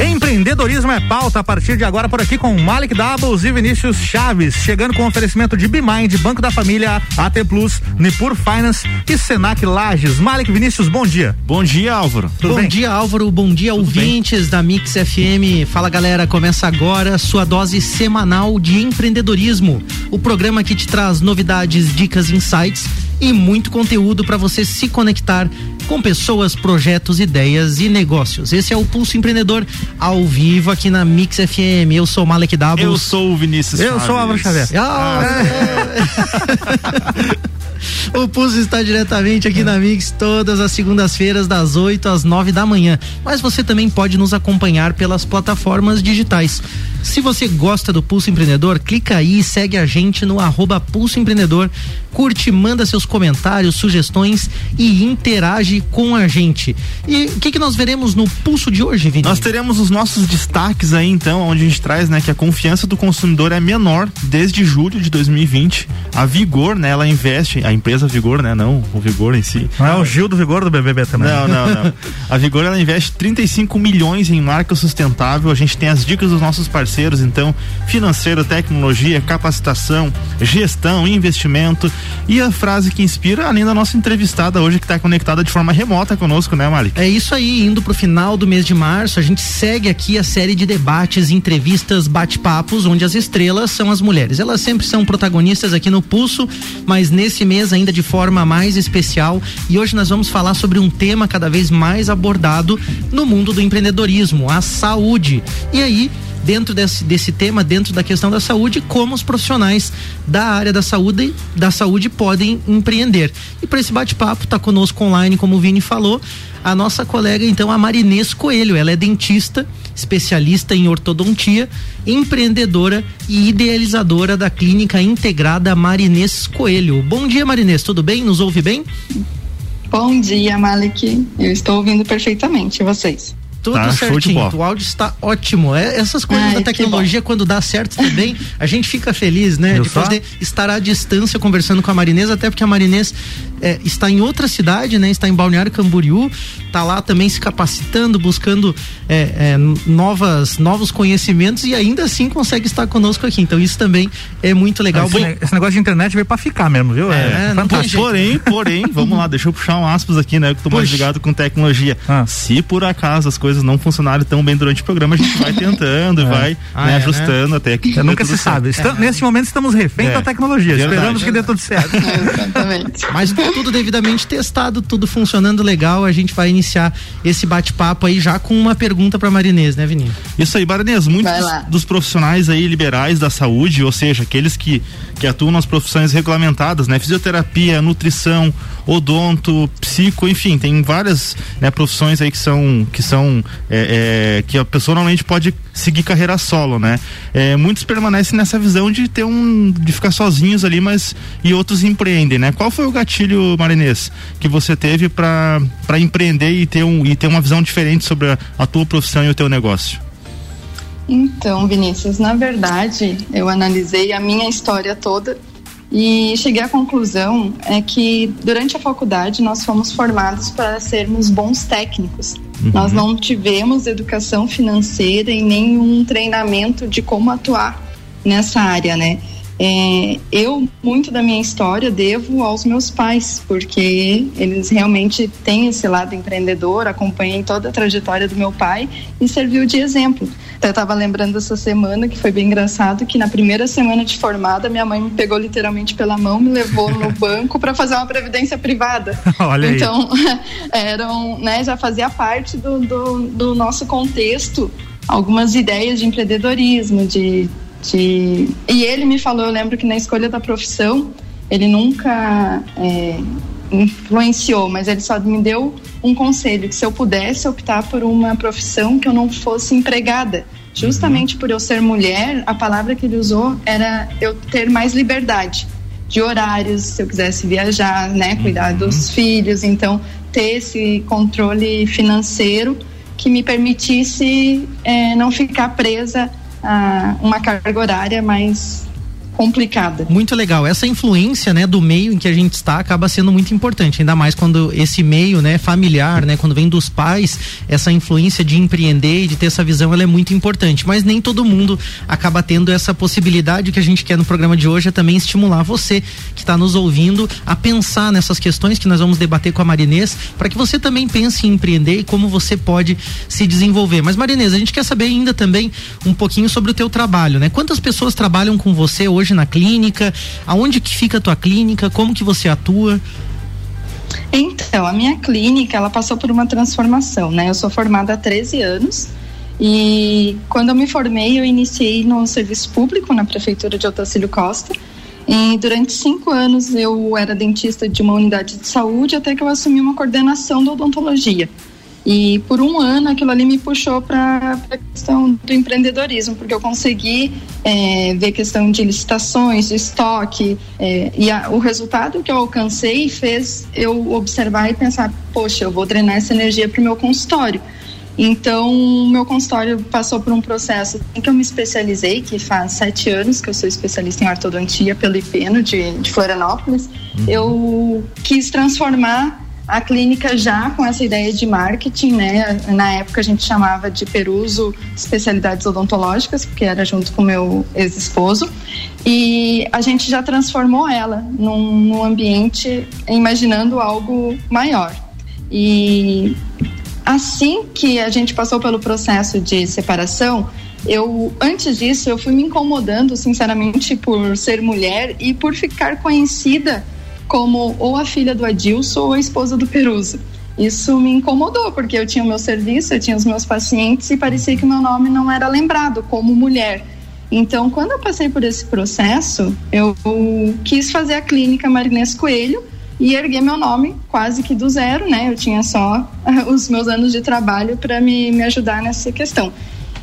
Empreendedorismo é pauta a partir de agora por aqui com Malik Doubles e Vinícius Chaves, chegando com oferecimento de BeMind, Banco da Família, AT Plus, Nipur Finance e Senac Lages. Malik Vinícius, bom dia. Bom dia, Álvaro. Tudo bom bem? dia, Álvaro. Bom dia, Tudo ouvintes bem? da Mix FM. Fala, galera. Começa agora sua dose semanal de empreendedorismo. O programa que te traz novidades, dicas, insights e muito conteúdo para você se conectar com pessoas, projetos, ideias e negócios. Esse é o Pulso Empreendedor ao vivo aqui na Mix FM. Eu sou o Malek Dabos. Eu sou o Vinícius. Eu Chaves. sou o Álvaro Xavier. Ah, é. O Pulso está diretamente aqui na Mix todas as segundas-feiras, das 8 às 9 da manhã. Mas você também pode nos acompanhar pelas plataformas digitais. Se você gosta do Pulso Empreendedor, clica aí e segue a gente no arroba Pulso Empreendedor. Curte, manda seus comentários, sugestões e interage com a gente. E o que, que nós veremos no Pulso de hoje, Vini? Nós teremos os nossos destaques aí, então, onde a gente traz, né, que a confiança do consumidor é menor desde julho de 2020. A Vigor, né, ela investe, a empresa Vigor, né, não o Vigor em si. Não é o Gil do Vigor do BBB também. Não, não, não. a Vigor, ela investe 35 milhões em marca sustentável. A gente tem as dicas dos nossos parceiros parceiros, então, financeiro, tecnologia, capacitação, gestão, investimento e a frase que inspira, além da nossa entrevistada hoje que está conectada de forma remota conosco, né, Malik? É isso aí, indo para o final do mês de março, a gente segue aqui a série de debates, entrevistas, bate-papos, onde as estrelas são as mulheres. Elas sempre são protagonistas aqui no Pulso, mas nesse mês ainda de forma mais especial. E hoje nós vamos falar sobre um tema cada vez mais abordado no mundo do empreendedorismo, a saúde. E aí, dentro desse, desse tema, dentro da questão da saúde, como os profissionais da área da saúde, da saúde podem empreender. E para esse bate-papo, está conosco online, como o Vini falou, a nossa colega, então, a Marinês Coelho. Ela é dentista, especialista em ortodontia, empreendedora e idealizadora da clínica integrada Marinês Coelho. Bom dia, Marinês, tudo bem? Nos ouve bem? Bom dia, Malik. Eu estou ouvindo perfeitamente vocês. Tudo tá, certinho. O áudio está ótimo. É, essas coisas Ai, da tecnologia, quando dá certo também, a gente fica feliz, né? Eu de só? poder estar à distância conversando com a Marinês, até porque a Marinês é, está em outra cidade, né? Está em Balneário Camboriú, está lá também se capacitando, buscando é, é, novas, novos conhecimentos e ainda assim consegue estar conosco aqui. Então isso também é muito legal. Esse, esse negócio de internet veio para ficar mesmo, viu? É, é fantástico. Porém, porém, vamos lá, deixa eu puxar um aspas aqui, né? Que tô mais ligado com tecnologia. Ah. Se por acaso as coisas não funcionarem tão bem durante o programa, a gente vai tentando e é. vai ah, né, é, ajustando né? até que. nunca se sabe. nesse momento estamos refém da tecnologia. Verdade. Esperamos que dê tudo certo. exatamente. Mas tudo devidamente testado, tudo funcionando legal. A gente vai iniciar esse bate-papo aí já com uma pergunta para Marinês, né, Vinícius? Isso aí, Marinês. Muitos dos profissionais aí liberais da saúde, ou seja, aqueles que, que atuam nas profissões regulamentadas, né? Fisioterapia, nutrição, odonto, psico, enfim, tem várias né, profissões aí que são que são é, é, que a pessoa normalmente pode seguir carreira solo, né? É, muitos permanecem nessa visão de ter um de ficar sozinhos ali, mas e outros empreendem, né? Qual foi o gatilho, Marinês, que você teve para empreender e ter um e ter uma visão diferente sobre a, a tua profissão e o teu negócio? Então, Vinícius, na verdade, eu analisei a minha história toda e cheguei à conclusão é que durante a faculdade nós fomos formados para sermos bons técnicos. Uhum. Nós não tivemos educação financeira e nenhum treinamento de como atuar nessa área, né? É, eu, muito da minha história, devo aos meus pais, porque eles realmente têm esse lado empreendedor, acompanhei toda a trajetória do meu pai e serviu de exemplo. Até estava lembrando essa semana, que foi bem engraçado, que na primeira semana de formada, minha mãe me pegou literalmente pela mão, me levou no banco para fazer uma previdência privada. Olha então, eram, né, já fazia parte do, do, do nosso contexto algumas ideias de empreendedorismo, de de... E ele me falou, eu lembro que na escolha da profissão, ele nunca é, influenciou, mas ele só me deu um conselho, que se eu pudesse optar por uma profissão que eu não fosse empregada, justamente por eu ser mulher, a palavra que ele usou era eu ter mais liberdade de horários, se eu quisesse viajar, né, cuidar uhum. dos filhos, então ter esse controle financeiro que me permitisse é, não ficar presa a uma carga horária mais complicada. Muito legal. Essa influência, né, do meio em que a gente está acaba sendo muito importante, ainda mais quando esse meio, né, familiar, né, quando vem dos pais, essa influência de empreender e de ter essa visão, ela é muito importante. Mas nem todo mundo acaba tendo essa possibilidade. O que a gente quer no programa de hoje é também estimular você que está nos ouvindo a pensar nessas questões que nós vamos debater com a Marinês, para que você também pense em empreender e como você pode se desenvolver. Mas Marinês, a gente quer saber ainda também um pouquinho sobre o teu trabalho, né? Quantas pessoas trabalham com você hoje hoje na clínica? Aonde que fica a tua clínica? Como que você atua? Então, a minha clínica, ela passou por uma transformação, né? Eu sou formada há 13 anos e quando eu me formei, eu iniciei no serviço público na prefeitura de Otacílio Costa. E durante cinco anos eu era dentista de uma unidade de saúde até que eu assumi uma coordenação da odontologia. E por um ano aquilo ali me puxou para a questão do empreendedorismo, porque eu consegui é, ver questão de licitações, de estoque, é, e a, o resultado que eu alcancei fez eu observar e pensar: poxa, eu vou drenar essa energia para o meu consultório. Então, meu consultório passou por um processo em que eu me especializei, que faz sete anos que eu sou especialista em ortodontia pelo IPENO de, de Florianópolis. Uhum. Eu quis transformar a clínica já com essa ideia de marketing, né? Na época a gente chamava de Peruso Especialidades Odontológicas, porque era junto com meu ex-esposo. E a gente já transformou ela num, num ambiente imaginando algo maior. E assim que a gente passou pelo processo de separação, eu antes disso eu fui me incomodando sinceramente por ser mulher e por ficar conhecida como ou a filha do Adilson ou a esposa do Peruso. Isso me incomodou, porque eu tinha o meu serviço, eu tinha os meus pacientes e parecia que meu nome não era lembrado como mulher. Então, quando eu passei por esse processo, eu quis fazer a clínica Marinês Coelho e erguer meu nome quase que do zero, né? Eu tinha só os meus anos de trabalho para me, me ajudar nessa questão.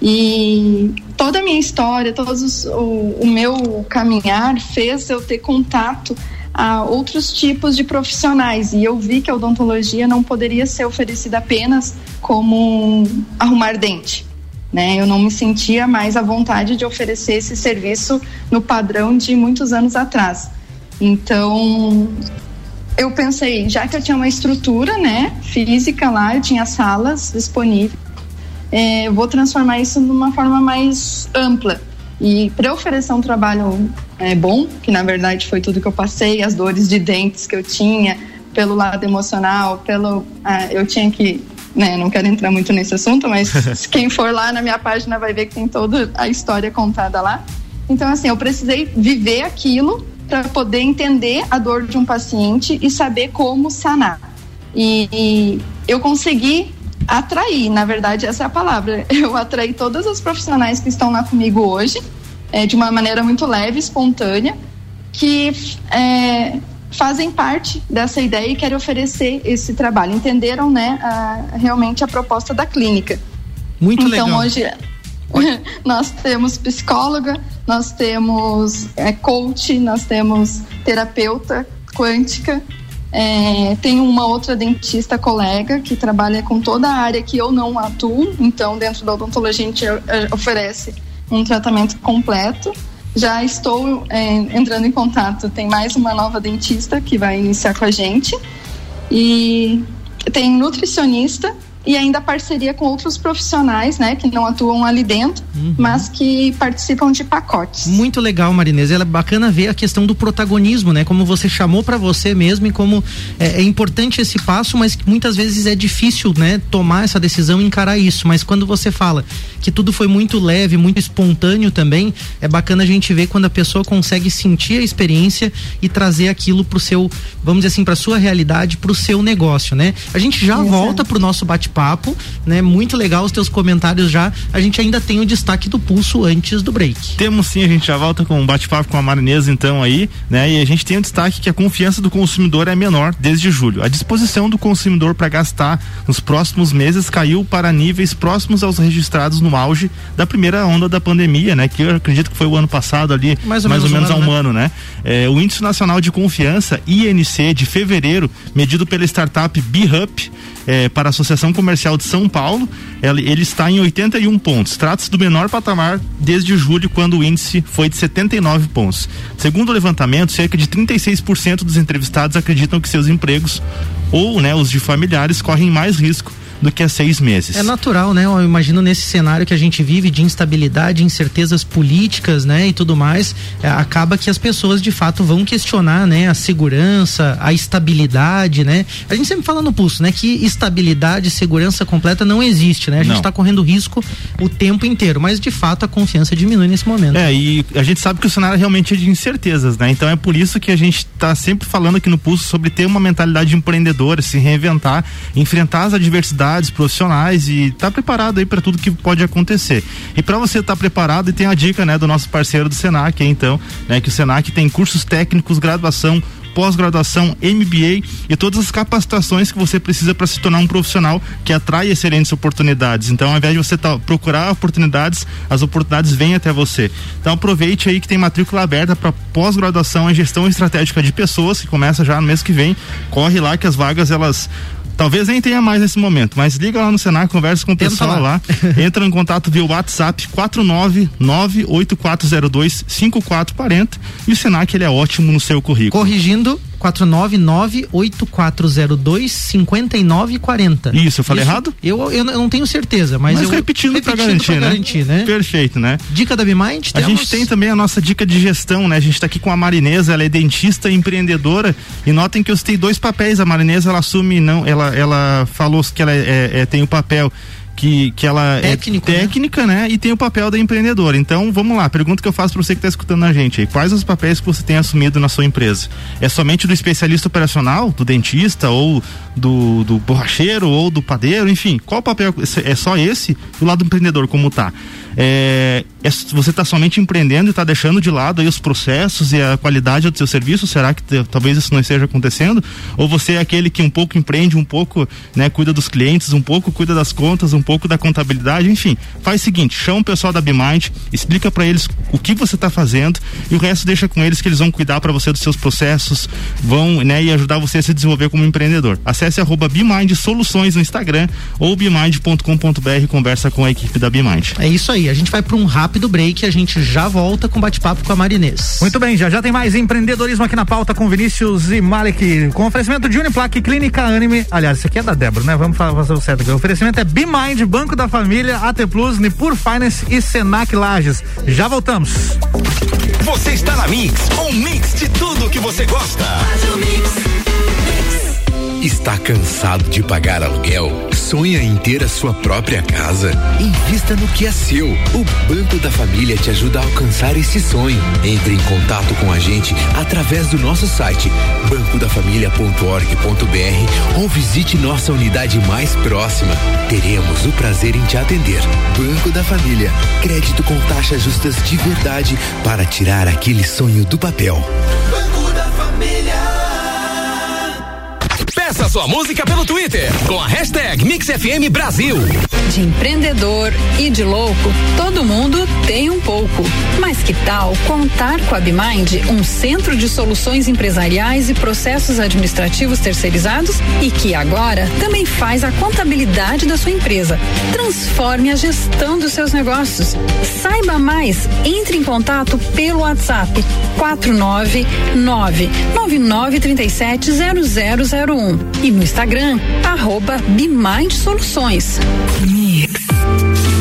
E toda a minha história, todo o, o meu caminhar fez eu ter contato a outros tipos de profissionais e eu vi que a odontologia não poderia ser oferecida apenas como arrumar dente. Né? Eu não me sentia mais à vontade de oferecer esse serviço no padrão de muitos anos atrás. Então, eu pensei, já que eu tinha uma estrutura, né, física lá, eu tinha salas disponíveis, é, eu vou transformar isso numa forma mais ampla. E para oferecer um trabalho é, bom, que na verdade foi tudo que eu passei, as dores de dentes que eu tinha, pelo lado emocional, pelo. Ah, eu tinha que. Né, não quero entrar muito nesse assunto, mas quem for lá na minha página vai ver que tem toda a história contada lá. Então, assim, eu precisei viver aquilo para poder entender a dor de um paciente e saber como sanar. E, e eu consegui atrair, na verdade, essa é a palavra. Eu atraí todas as profissionais que estão lá comigo hoje, é, de uma maneira muito leve, espontânea, que é, fazem parte dessa ideia e querem oferecer esse trabalho. Entenderam, né, a, realmente a proposta da clínica. Muito então, legal. Então, hoje nós temos psicóloga, nós temos é, coach, nós temos terapeuta quântica, é, tem uma outra dentista colega que trabalha com toda a área que eu não atuo, então dentro da odontologia a gente é, oferece um tratamento completo. Já estou é, entrando em contato, tem mais uma nova dentista que vai iniciar com a gente. E tem nutricionista e ainda parceria com outros profissionais, né, que não atuam ali dentro, uhum. mas que participam de pacotes. Muito legal, Marinês. É bacana ver a questão do protagonismo, né, como você chamou para você mesmo e como é, é, importante esse passo, mas muitas vezes é difícil, né, tomar essa decisão e encarar isso. Mas quando você fala que tudo foi muito leve, muito espontâneo também, é bacana a gente ver quando a pessoa consegue sentir a experiência e trazer aquilo pro seu, vamos dizer assim, para sua realidade, pro seu negócio, né? A gente já Exato. volta pro nosso bate bate-papo, né? Muito legal os teus comentários já. A gente ainda tem o destaque do pulso antes do break. Temos sim, a gente já volta com um bate-papo com a Marinesa então aí, né? E a gente tem o um destaque que a confiança do consumidor é menor desde julho. A disposição do consumidor para gastar nos próximos meses caiu para níveis próximos aos registrados no auge da primeira onda da pandemia, né? Que eu acredito que foi o ano passado ali, mais ou mais menos, ou menos um há um ano, né? É, o Índice Nacional de Confiança, INC, de fevereiro, medido pela startup BeHup, é, para a Associação Comercial de São Paulo, ele, está em 81 pontos. Trata-se do menor patamar desde julho, quando o índice foi de 79 pontos. Segundo o levantamento, cerca de 36% dos entrevistados acreditam que seus empregos ou né, os de familiares correm mais risco do que há seis meses. É natural, né? Eu imagino nesse cenário que a gente vive de instabilidade, incertezas políticas, né? E tudo mais, é, acaba que as pessoas de fato vão questionar, né? A segurança, a estabilidade, né? A gente sempre fala no pulso, né? Que estabilidade, segurança completa não existe, né? A gente está correndo risco o tempo inteiro, mas de fato a confiança diminui nesse momento. É, e a gente sabe que o cenário realmente é de incertezas, né? Então é por isso que a gente está sempre falando aqui no pulso sobre ter uma mentalidade empreendedora, se reinventar, enfrentar as adversidades profissionais e estar tá preparado aí para tudo que pode acontecer. E para você estar tá preparado, e tem a dica, né, do nosso parceiro do Senac, então, né, que o Senac tem cursos técnicos, graduação, pós-graduação, MBA e todas as capacitações que você precisa para se tornar um profissional que atrai excelentes oportunidades. Então, ao invés de você tá, procurar oportunidades, as oportunidades vêm até você. Então, aproveite aí que tem matrícula aberta para pós-graduação em gestão estratégica de pessoas, que começa já no mês que vem. Corre lá que as vagas elas Talvez nem tenha mais nesse momento, mas liga lá no Senac, conversa com o pessoal lá. Entra em contato via WhatsApp 49984025440 e o Senac ele é ótimo no seu currículo. Corrigindo, 499-8402-5940. Isso, eu falei Isso, errado? Eu, eu, não tenho certeza, mas, mas eu repetindo, repetindo para garantir, né? garantir, né? Perfeito, né? Dica da Bimind? A gente tem também a nossa dica de gestão, né? A gente está aqui com a Marinesa, ela é dentista e empreendedora e notem que eu citei dois papéis, a Marinesa ela assume, não, ela, ela falou que ela é, é, tem o papel que, que ela Técnico, é técnica, né? né? E tem o papel da empreendedora. Então, vamos lá, pergunta que eu faço para você que está escutando a gente aí. Quais os papéis que você tem assumido na sua empresa? É somente do especialista operacional, do dentista, ou do, do borracheiro, ou do padeiro, enfim, qual o papel? É só esse? Do lado do empreendedor, como tá? É, é, você está somente empreendendo e está deixando de lado aí os processos e a qualidade do seu serviço? Será que talvez isso não esteja acontecendo? Ou você é aquele que um pouco empreende, um pouco né, cuida dos clientes, um pouco cuida das contas, um pouco da contabilidade, enfim. Faz o seguinte, chama o pessoal da Bimind, explica para eles o que você está fazendo e o resto deixa com eles que eles vão cuidar para você dos seus processos, vão né, e ajudar você a se desenvolver como empreendedor. Acesse arroba Bimind Soluções no Instagram ou bimind.com.br e conversa com a equipe da Bimind. É isso aí, a gente vai para um rápido break, a gente já volta com bate-papo com a Marinês. Muito bem, já já tem mais empreendedorismo aqui na pauta com Vinícius e Malek, com oferecimento de Uniplaque Clínica Anime. Aliás, isso aqui é da Débora, né? Vamos fazer o certo aqui. O oferecimento é Bimind, Banco da Família, AT Plus, Nipur Finance e Senac Lages. Já voltamos. Você está na Mix, um mix de tudo que você gosta. Faz o mix. Está cansado de pagar aluguel? Sonha em ter a sua própria casa? Invista no que é seu. O Banco da Família te ajuda a alcançar esse sonho. Entre em contato com a gente através do nosso site bancodafamilia.org.br ou visite nossa unidade mais próxima. Teremos o prazer em te atender. Banco da Família. Crédito com taxas justas de verdade para tirar aquele sonho do papel. Banco sua música pelo Twitter com a hashtag MixFM Brasil. De empreendedor e de louco, todo mundo tem um pouco. Mas que tal contar com a Bimind, um centro de soluções empresariais e processos administrativos terceirizados e que agora também faz a contabilidade da sua empresa. Transforme a gestão dos seus negócios. Saiba mais, entre em contato pelo WhatsApp 499 9937 0001 e no Instagram, arroba Bimind Soluções. Mix.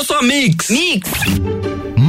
Eu sou a Mix. Mix.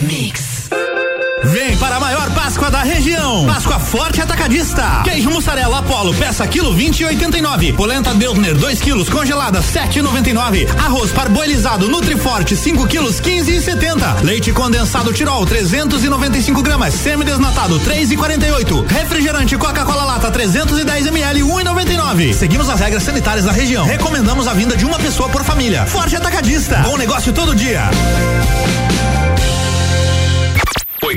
Mix. Vem para a maior Páscoa da região. Páscoa Forte Atacadista. Queijo mussarela Apollo, peça quilo 20 e 89. Polenta Beltner 2 quilos congelada 7,99. Arroz parboilizado Nutriforte 5 quilos 15 e 70. Leite condensado Tirol 395 gramas. Semi-desnatado 3 e 48. Refrigerante Coca-Cola lata 310 ml 1,99. Seguimos as regras sanitárias da região. Recomendamos a vinda de uma pessoa por família. Forte Atacadista. Bom negócio todo dia.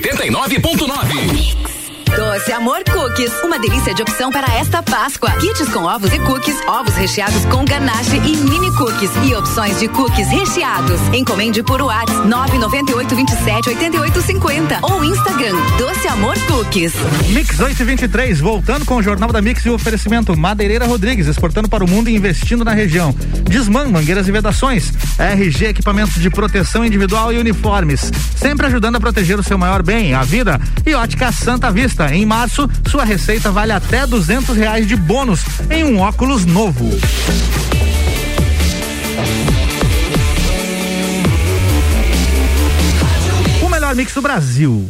89.9. Doce Amor Cookies, uma delícia de opção para esta Páscoa. Kits com ovos e cookies, ovos recheados com ganache e mini cookies e opções de cookies recheados. Encomende por WhatsApp 998 27 88 50 ou Instagram Doce Amor Cookies. Mix 823, voltando com o Jornal da Mix e o oferecimento Madeireira Rodrigues, exportando para o mundo e investindo na região. Desman, mangueiras e vedações, RG equipamentos de proteção individual e uniformes, sempre ajudando a proteger o seu maior bem, a vida. E ótica Santa Vista em março, sua receita vale até duzentos reais de bônus em um óculos novo. O melhor mix do Brasil.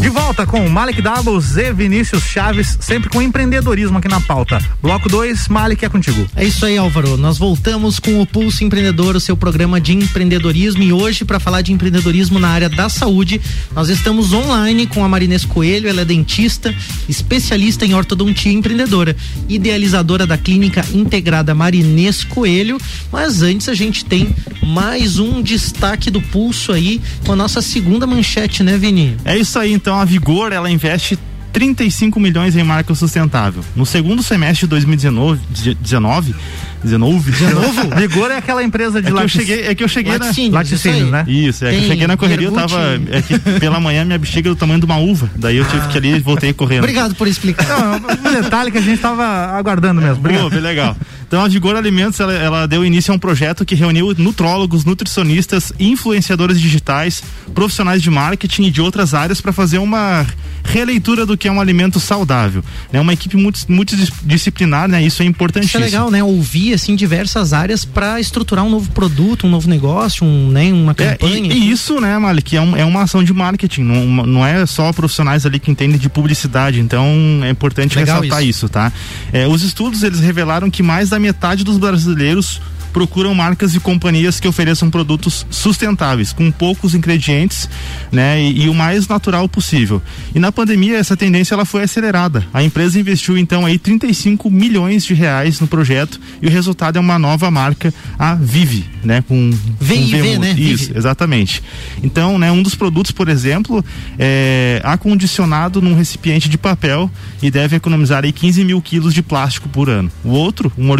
De volta com Malik Doubles e Vinícius Chaves, sempre com empreendedorismo aqui na pauta. Bloco 2, Malik é contigo. É isso aí, Álvaro. Nós voltamos com o Pulso Empreendedor, o seu programa de empreendedorismo. E hoje, para falar de empreendedorismo na área da saúde, nós estamos online com a Marinês Coelho. Ela é dentista, especialista em ortodontia empreendedora, idealizadora da clínica integrada Marinês Coelho. Mas antes, a gente tem mais um destaque do Pulso aí com a nossa segunda manchete, né, Vini? É isso aí, então a Vigor ela investe 35 milhões em marca sustentável. No segundo semestre de 2019, 19, 19, de novo? Vigor é aquela empresa de é que eu cheguei, é que eu cheguei laticínios, na laticínios, né? Isso, é Tem que eu cheguei na correria, eu tava é que pela manhã minha bexiga é do tamanho de uma uva, daí eu tive que ali e voltei correndo. Obrigado por explicar. Não, um detalhe que a gente tava aguardando mesmo. Obrigado. Pô, legal. Então a Vigor Alimentos ela, ela, deu início a um projeto que reuniu nutrólogos, nutricionistas, influenciadores digitais, profissionais de marketing e de outras áreas para fazer uma releitura do que é um alimento saudável. É uma equipe multidisciplinar, né? Isso é importantíssimo. Isso é legal, né? Ouvir assim diversas áreas para estruturar um novo produto, um novo negócio, um, né? uma campanha. É, e, e, isso, né, Malik, é, um, é uma ação de marketing. Não, não é só profissionais ali que entendem de publicidade. Então é importante legal ressaltar isso, isso tá? É, os estudos eles revelaram que mais da metade dos brasileiros procuram marcas e companhias que ofereçam produtos sustentáveis, com poucos ingredientes, né, e, e, o mais natural possível. E na pandemia essa tendência ela foi acelerada. A empresa investiu então aí 35 milhões de reais no projeto e o resultado é uma nova marca, a Vive, né, com V né? Isso, Vive. exatamente. Então, né, um dos produtos, por exemplo, é acondicionado num recipiente de papel e deve economizar aí 15 mil quilos de plástico por ano. O outro, um,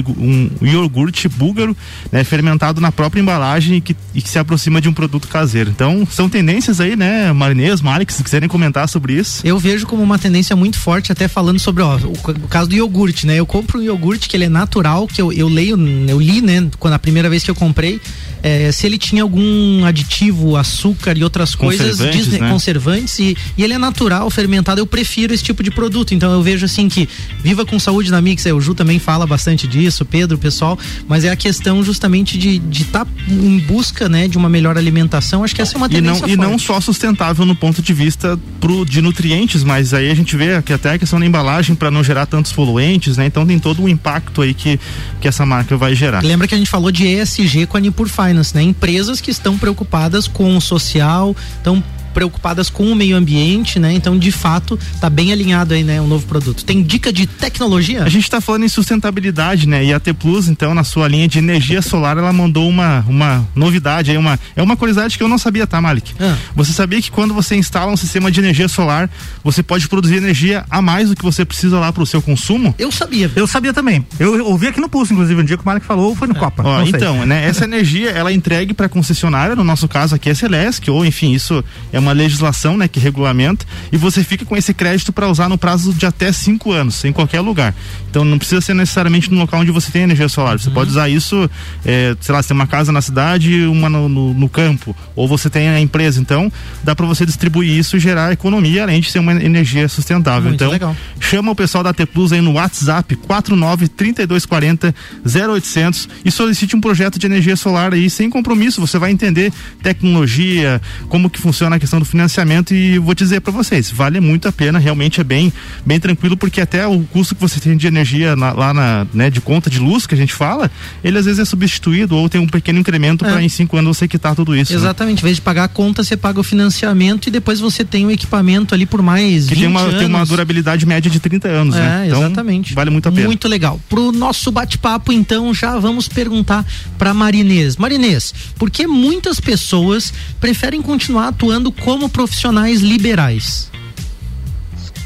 um iogurte búlgaro né, fermentado na própria embalagem e que, e que, se aproxima de um produto caseiro. Então, são tendências aí, né, Marinês, Malik, se quiserem comentar sobre isso. Eu vejo como uma tendência muito forte, até falando sobre ó, o, o, caso do iogurte, né? Eu compro um iogurte que ele é natural, que eu, eu leio, eu li, né, quando a primeira vez que eu comprei, é, se ele tinha algum aditivo, açúcar e outras coisas, conservantes, diz, né? conservantes e, e, ele é natural, fermentado, eu prefiro esse tipo de produto. Então eu vejo assim que viva com saúde na Mix, o Ju também fala bastante disso, Pedro, pessoal, mas é a questão justamente de estar tá em busca, né, de uma melhor alimentação. Acho que essa é uma tendência e não, E não só sustentável no ponto de vista pro, de nutrientes, mas aí a gente vê que até a questão da embalagem para não gerar tantos poluentes, né? Então tem todo o impacto aí que, que essa marca vai gerar. Lembra que a gente falou de ESG com a Nipur Finance, né? Empresas que estão preocupadas com o social, estão preocupadas com o meio ambiente, né? Então, de fato, tá bem alinhado aí, né, o novo produto. Tem dica de tecnologia? A gente está falando em sustentabilidade, né? E a T Plus, então, na sua linha de energia solar, ela mandou uma, uma novidade aí, uma, é uma curiosidade que eu não sabia, tá, Malik? Ah. Você sabia que quando você instala um sistema de energia solar, você pode produzir energia a mais do que você precisa lá para o seu consumo? Eu sabia. Eu sabia também. Eu ouvi aqui no Pulso, inclusive, um dia que o Malik falou, foi no é. Copa. Ó, então, né? Essa energia, ela é entregue para concessionária, no nosso caso aqui é Celesc, ou enfim, isso é uma legislação, né, que regulamenta, e você fica com esse crédito para usar no prazo de até cinco anos, em qualquer lugar. Então não precisa ser necessariamente no local onde você tem energia solar. Você uhum. pode usar isso, é, sei lá, você tem uma casa na cidade, uma no, no, no campo, ou você tem a empresa. Então dá para você distribuir isso e gerar economia, além de ser uma energia sustentável. Muito então legal. chama o pessoal da T Plus aí no WhatsApp 49 3240 0800 e solicite um projeto de energia solar aí sem compromisso. Você vai entender tecnologia, como que funciona a questão do financiamento e vou dizer para vocês, vale muito a pena, realmente é bem, bem tranquilo porque até o custo que você tem de energia na, lá na, né, de conta de luz que a gente fala, ele às vezes é substituído ou tem um pequeno incremento é. para em cinco anos você quitar tudo isso. Né? Exatamente, né? em vez de pagar a conta, você paga o financiamento e depois você tem o equipamento ali por mais que 20 tem uma, anos. tem uma durabilidade média de 30 anos, é, né? Então, exatamente. Vale muito a pena. Muito legal. Pro nosso bate-papo, então, já vamos perguntar para Marinês. Marinês, por que muitas pessoas preferem continuar atuando como profissionais liberais?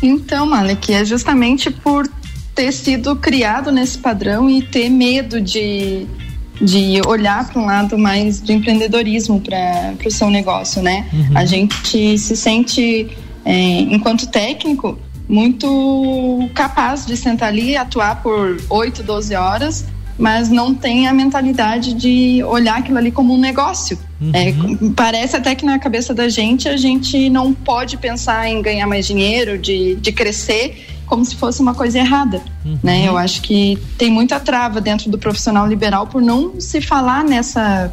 Então, Malek, é justamente por ter sido criado nesse padrão e ter medo de, de olhar para um lado mais de empreendedorismo para o seu negócio, né? Uhum. A gente se sente, é, enquanto técnico, muito capaz de sentar ali e atuar por 8, 12 horas, mas não tem a mentalidade de olhar aquilo ali como um negócio. É, uhum. É, parece até que na cabeça da gente a gente não pode pensar em ganhar mais dinheiro, de, de crescer, como se fosse uma coisa errada. Uhum. Né? Eu acho que tem muita trava dentro do profissional liberal por não se falar nessa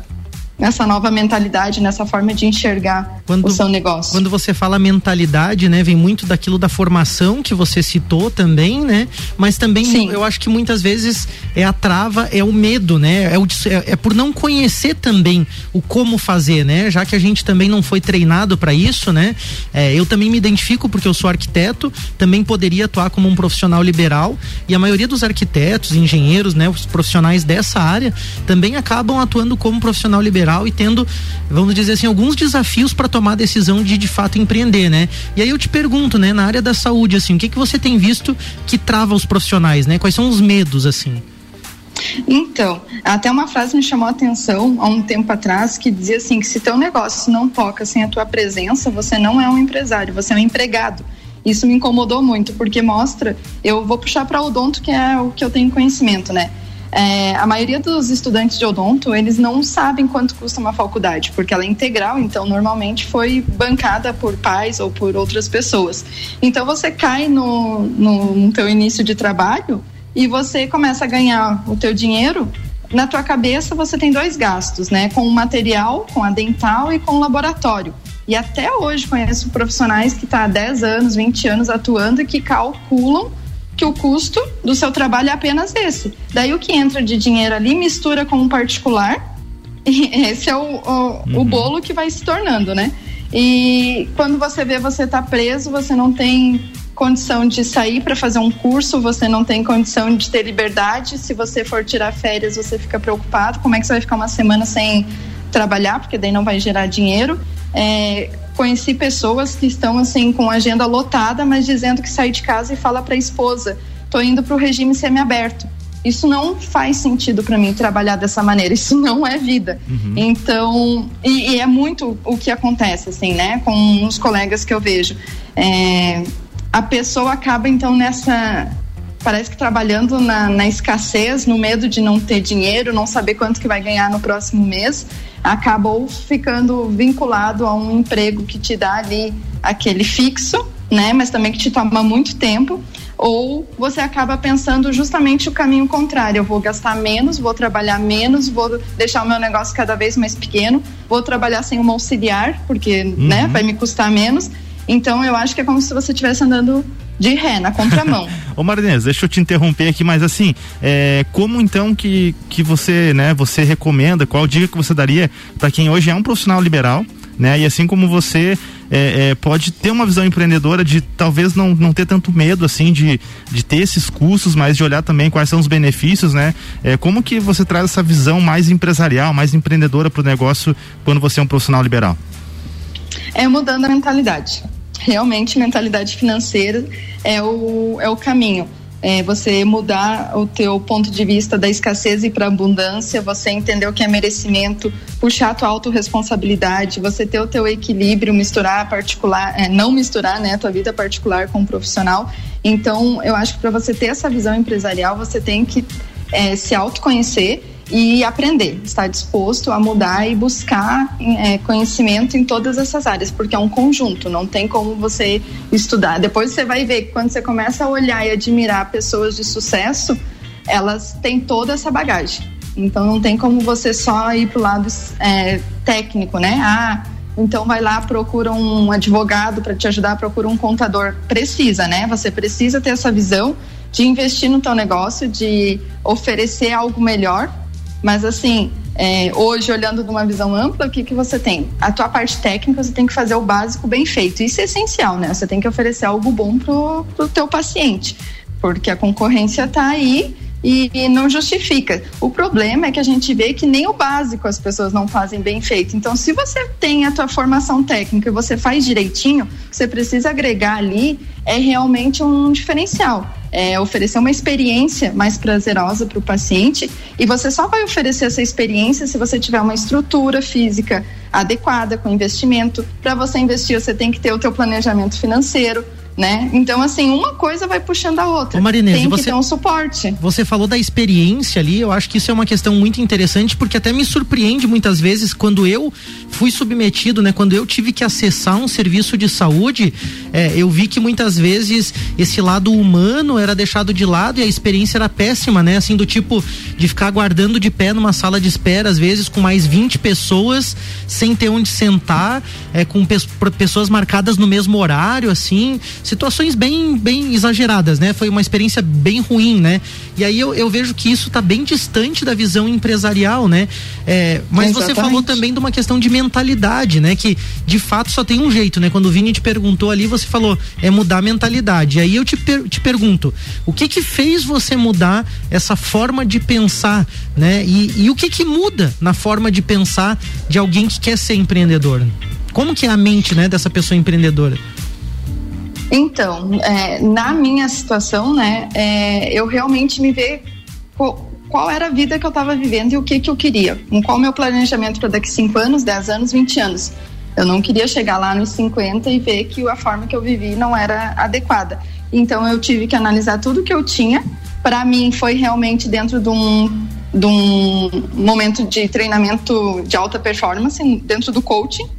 nessa nova mentalidade, nessa forma de enxergar quando, o seu negócio. Quando você fala mentalidade, né, vem muito daquilo da formação que você citou também, né? Mas também Sim. eu acho que muitas vezes é a trava, é o medo, né? É, o, é, é por não conhecer também o como fazer, né? Já que a gente também não foi treinado para isso, né? É, eu também me identifico porque eu sou arquiteto, também poderia atuar como um profissional liberal e a maioria dos arquitetos, engenheiros, né, os profissionais dessa área também acabam atuando como profissional liberal geral e tendo, vamos dizer assim, alguns desafios para tomar a decisão de de fato empreender, né? E aí eu te pergunto, né, na área da saúde, assim, o que que você tem visto que trava os profissionais, né? Quais são os medos, assim? Então, até uma frase me chamou a atenção há um tempo atrás que dizia assim que se teu negócio não toca sem a tua presença, você não é um empresário, você é um empregado. Isso me incomodou muito porque mostra, eu vou puxar para o odonto que é o que eu tenho conhecimento, né? É, a maioria dos estudantes de odonto, eles não sabem quanto custa uma faculdade, porque ela é integral, então normalmente foi bancada por pais ou por outras pessoas. Então você cai no, no, no teu início de trabalho e você começa a ganhar o teu dinheiro na tua cabeça você tem dois gastos, né? Com o material, com a dental e com o laboratório. E até hoje conheço profissionais que estão tá há 10 anos, 20 anos atuando e que calculam que o custo do seu trabalho é apenas esse. Daí o que entra de dinheiro ali mistura com um particular, e esse é o, o, uhum. o bolo que vai se tornando, né? E quando você vê você tá preso, você não tem condição de sair para fazer um curso, você não tem condição de ter liberdade. Se você for tirar férias, você fica preocupado. Como é que você vai ficar uma semana sem trabalhar? Porque daí não vai gerar dinheiro. É, conheci pessoas que estão assim com agenda lotada, mas dizendo que sai de casa e fala para a esposa: "Tô indo para o regime semiaberto". Isso não faz sentido para mim trabalhar dessa maneira. Isso não é vida. Uhum. Então, e, e, é muito o que acontece assim, né, com uns colegas que eu vejo. É, a pessoa acaba então nessa parece que trabalhando na, na, escassez, no medo de não ter dinheiro, não saber quanto que vai ganhar no próximo mês, acabou ficando vinculado a um emprego que te dá ali aquele fixo, né, mas também que te toma muito tempo, ou você acaba pensando justamente o caminho contrário, eu vou gastar menos, vou trabalhar menos, vou deixar o meu negócio cada vez mais pequeno, vou trabalhar sem uma auxiliar, porque, né, uhum. né, vai me custar menos. Então eu acho que é como se você estivesse andando de ré, na contramão. Ô Marinês, deixa eu te interromper aqui, mas assim, é, como então que, que você, né, você recomenda, qual dica que você daria para quem hoje é um profissional liberal, né? E assim como você é, é, pode ter uma visão empreendedora de talvez não, não ter tanto medo assim de, de ter esses custos, mas de olhar também quais são os benefícios, né? É, como que você traz essa visão mais empresarial, mais empreendedora para o negócio quando você é um profissional liberal? É mudando a mentalidade. Realmente, mentalidade financeira é o, é o caminho é, você mudar o teu ponto de vista da escassez e para abundância, você entender o que é merecimento, puxar a tua autorresponsabilidade, você ter o teu equilíbrio, misturar particular, é, não misturar, né, a tua vida particular com o profissional. Então, eu acho que para você ter essa visão empresarial, você tem que é, se autoconhecer e aprender, estar disposto a mudar e buscar é, conhecimento em todas essas áreas, porque é um conjunto, não tem como você estudar. Depois você vai ver que quando você começa a olhar e admirar pessoas de sucesso, elas têm toda essa bagagem. Então não tem como você só ir para o lado é, técnico, né? Ah, então vai lá, procura um advogado para te ajudar, procura um contador. Precisa, né? Você precisa ter essa visão de investir no teu negócio, de oferecer algo melhor mas assim, é, hoje, olhando de uma visão ampla, o que, que você tem? A tua parte técnica, você tem que fazer o básico bem feito. Isso é essencial, né? Você tem que oferecer algo bom pro, pro teu paciente, porque a concorrência está aí e, e, não justifica. O problema é que a gente vê que nem o básico as pessoas não fazem bem feito. Então, se você tem a tua formação técnica e você faz direitinho, você precisa agregar ali é realmente um diferencial é, oferecer uma experiência mais prazerosa para o paciente e você só vai oferecer essa experiência se você tiver uma estrutura física adequada com investimento. Para você investir, você tem que ter o teu planejamento financeiro, né? Então, assim, uma coisa vai puxando a outra. Ô Tem que você, ter um suporte. Você falou da experiência ali, eu acho que isso é uma questão muito interessante, porque até me surpreende muitas vezes quando eu fui submetido, né? Quando eu tive que acessar um serviço de saúde, é, eu vi que muitas vezes esse lado humano era deixado de lado e a experiência era péssima, né? Assim, do tipo de ficar aguardando de pé numa sala de espera, às vezes com mais 20 pessoas, sem ter onde sentar, é, com pe pessoas marcadas no mesmo horário, assim situações bem, bem exageradas, né? Foi uma experiência bem ruim, né? E aí eu, eu vejo que isso está bem distante da visão empresarial, né? É, mas Exatamente. você falou também de uma questão de mentalidade, né? Que de fato só tem um jeito, né? Quando o Vini te perguntou ali, você falou é mudar a mentalidade. E aí eu te, per, te pergunto, o que que fez você mudar essa forma de pensar, né? E, e o que que muda na forma de pensar de alguém que quer ser empreendedor? Como que é a mente, né, dessa pessoa empreendedora? Então, é, na minha situação, né, é, eu realmente me ver qual, era a vida que eu estava vivendo e o que, que eu queria. Qual o meu planejamento para daqui 5 anos, 10 anos, 20 anos. Eu não queria chegar lá nos 50 e ver que a forma que eu vivi não era adequada. Então, eu tive que analisar tudo que eu tinha. Para mim, foi realmente dentro de um, de um momento de treinamento de alta performance, dentro do coaching,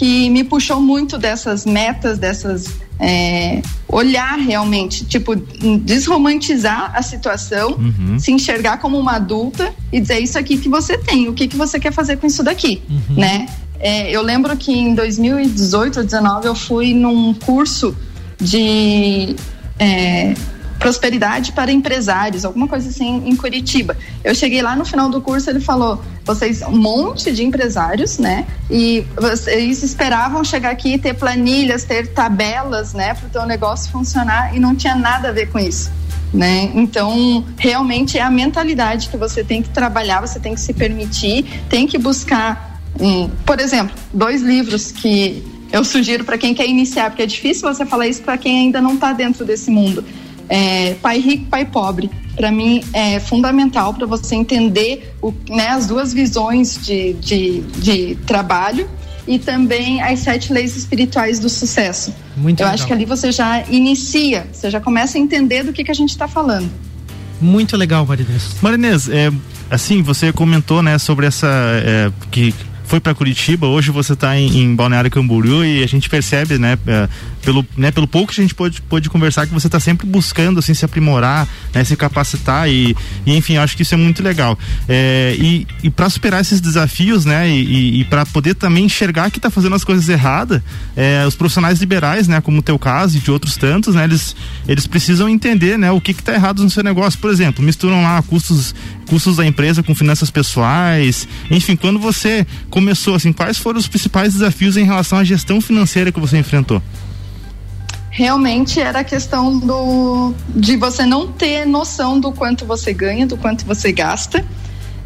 que me puxou muito dessas metas, dessas é, olhar realmente, tipo, desromantizar a situação, uhum. se enxergar como uma adulta e dizer isso aqui que você tem, o que, que você quer fazer com isso daqui, uhum. né? É, eu lembro que em 2018 ou 2019 eu fui num curso de é, prosperidade para empresários, alguma coisa assim em Curitiba. Eu cheguei lá no final do curso, ele falou: vocês, um monte de empresários, né? E vocês esperavam chegar aqui e ter planilhas, ter tabelas, né, para o teu negócio funcionar e não tinha nada a ver com isso. Né? Então, realmente é a mentalidade que você tem que trabalhar, você tem que se permitir, tem que buscar, hum, por exemplo, dois livros que eu sugiro para quem quer iniciar, porque é difícil você falar isso para quem ainda não está dentro desse mundo é, pai rico, pai pobre. Para mim é fundamental para você entender o, né, as duas visões de, de, de trabalho e também as sete leis espirituais do sucesso. Muito Eu legal. acho que ali você já inicia, você já começa a entender do que, que a gente está falando. Muito legal, Marinês. Marinês, é, assim, você comentou, né, sobre essa é, que foi para Curitiba, hoje você está em, em, Balneário Camboriú e a gente percebe, né, é, pelo, né, pelo pouco que a gente pôde, pôde conversar, que você está sempre buscando assim se aprimorar, né, se capacitar e, e enfim, acho que isso é muito legal. É, e e para superar esses desafios, né, e, e para poder também enxergar que está fazendo as coisas erradas, é, os profissionais liberais, né, como o teu caso e de outros tantos, né, eles, eles precisam entender, né, o que está errado no seu negócio. Por exemplo, misturam lá custos custos da empresa com finanças pessoais. Enfim, quando você começou, assim, quais foram os principais desafios em relação à gestão financeira que você enfrentou? realmente era a questão do de você não ter noção do quanto você ganha, do quanto você gasta,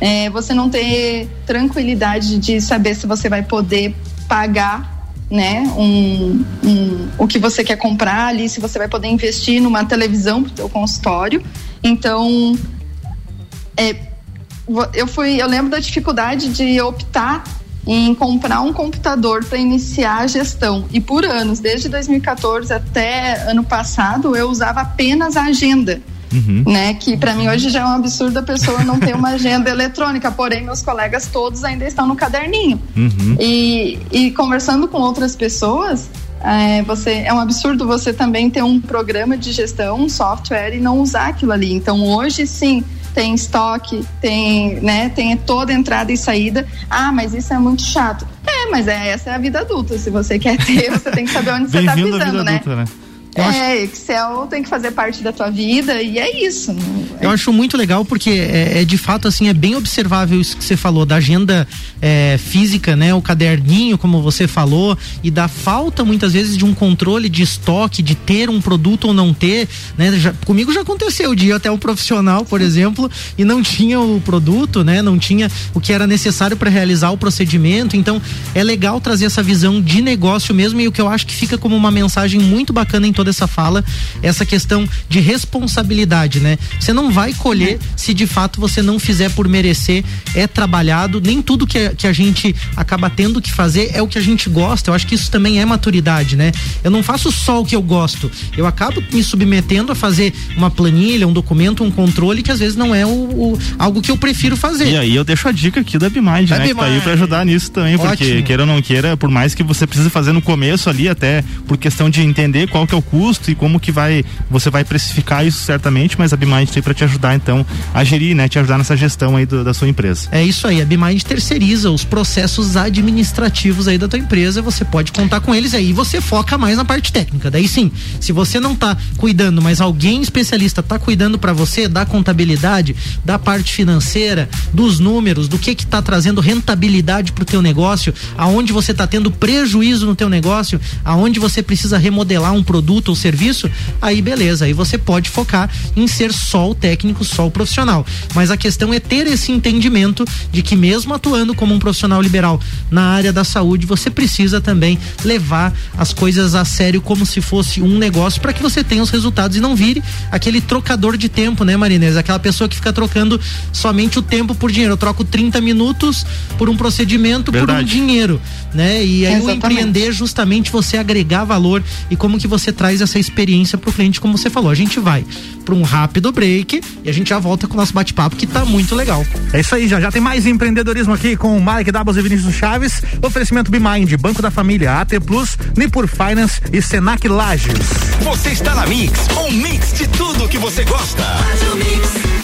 é, você não ter tranquilidade de saber se você vai poder pagar né, um, um, o que você quer comprar ali, se você vai poder investir numa televisão para o seu consultório. Então, é, eu fui, eu lembro da dificuldade de optar em comprar um computador para iniciar a gestão. E por anos, desde 2014 até ano passado, eu usava apenas a agenda. Uhum. Né, que para mim hoje já é um absurdo a pessoa não ter uma agenda eletrônica, porém meus colegas todos ainda estão no caderninho. Uhum. E, e conversando com outras pessoas, é, você, é um absurdo você também ter um programa de gestão, um software e não usar aquilo ali. Então hoje sim, tem estoque, tem, né, tem toda entrada e saída. Ah, mas isso é muito chato. É, mas é, essa é a vida adulta. Se você quer ter, você tem que saber onde você está pisando, né? Adulta, né? Eu é, acho... Excel tem que fazer parte da tua vida e é isso. Eu acho muito legal porque é, é, de fato assim, é bem observável isso que você falou da agenda é, física, né? O caderninho, como você falou, e da falta muitas vezes de um controle de estoque, de ter um produto ou não ter, né? Já, comigo já aconteceu de ir até um profissional, por exemplo, e não tinha o produto, né? Não tinha o que era necessário para realizar o procedimento. Então, é legal trazer essa visão de negócio mesmo e o que eu acho que fica como uma mensagem muito bacana em todo toda essa fala, essa questão de responsabilidade, né? Você não vai colher se de fato você não fizer por merecer, é trabalhado, nem tudo que a, que a gente acaba tendo que fazer é o que a gente gosta. Eu acho que isso também é maturidade, né? Eu não faço só o que eu gosto, eu acabo me submetendo a fazer uma planilha, um documento, um controle que às vezes não é o, o algo que eu prefiro fazer. E aí eu deixo a dica aqui da Bimind, né? Que tá aí pra ajudar nisso também, Ótimo. porque queira ou não queira, por mais que você precise fazer no começo ali, até por questão de entender qual que é o custo e como que vai você vai precificar isso certamente, mas a Bimind tem para te ajudar então a gerir, né, te ajudar nessa gestão aí do, da sua empresa. É isso aí, a Bimind terceiriza os processos administrativos aí da tua empresa, você pode contar com eles aí, você foca mais na parte técnica. Daí sim, se você não tá cuidando, mas alguém especialista tá cuidando para você da contabilidade, da parte financeira, dos números, do que que tá trazendo rentabilidade pro teu negócio, aonde você tá tendo prejuízo no teu negócio, aonde você precisa remodelar um produto ou serviço serviço, aí beleza, aí você pode focar em ser só o técnico, só o profissional. Mas a questão é ter esse entendimento de que mesmo atuando como um profissional liberal na área da saúde, você precisa também levar as coisas a sério como se fosse um negócio para que você tenha os resultados e não vire aquele trocador de tempo, né, Marinês? Aquela pessoa que fica trocando somente o tempo por dinheiro. Eu troco 30 minutos por um procedimento Verdade. por um dinheiro, né? E aí Exatamente. o empreender justamente você agregar valor e como que você traz essa experiência experiência para o cliente, como você falou. A gente vai para um rápido break e a gente já volta com o nosso bate-papo que tá muito legal. É isso aí, já já tem mais empreendedorismo aqui com o Mike Dabos e Vinícius Chaves. Oferecimento Bimind, Banco da Família, AT Plus, Nipur Finance e Senac Lages. Você está na Mix, um mix de tudo que você gosta. Faz o mix.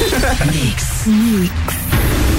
Mix. Mix.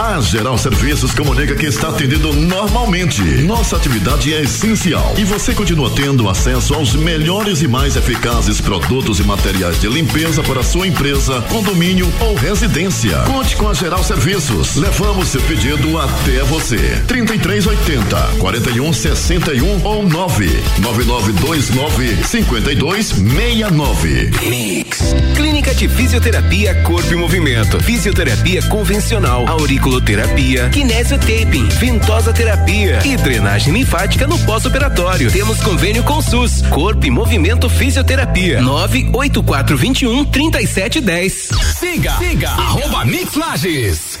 A Geral Serviços comunica que está atendendo normalmente. Nossa atividade é essencial e você continua tendo acesso aos melhores e mais eficazes produtos e materiais de limpeza para sua empresa, condomínio ou residência. Conte com a Geral Serviços. Levamos seu pedido até você. 3380 4161 ou 99929 5269. Mix. Clínica de Fisioterapia Corpo e Movimento. Fisioterapia convencional, aurícula musculoterapia, kinesiotaping, ventosa terapia e drenagem linfática no pós-operatório. Temos convênio com SUS, Corpo e Movimento Fisioterapia. 98421 3710. Siga, siga, arroba Mix Lages.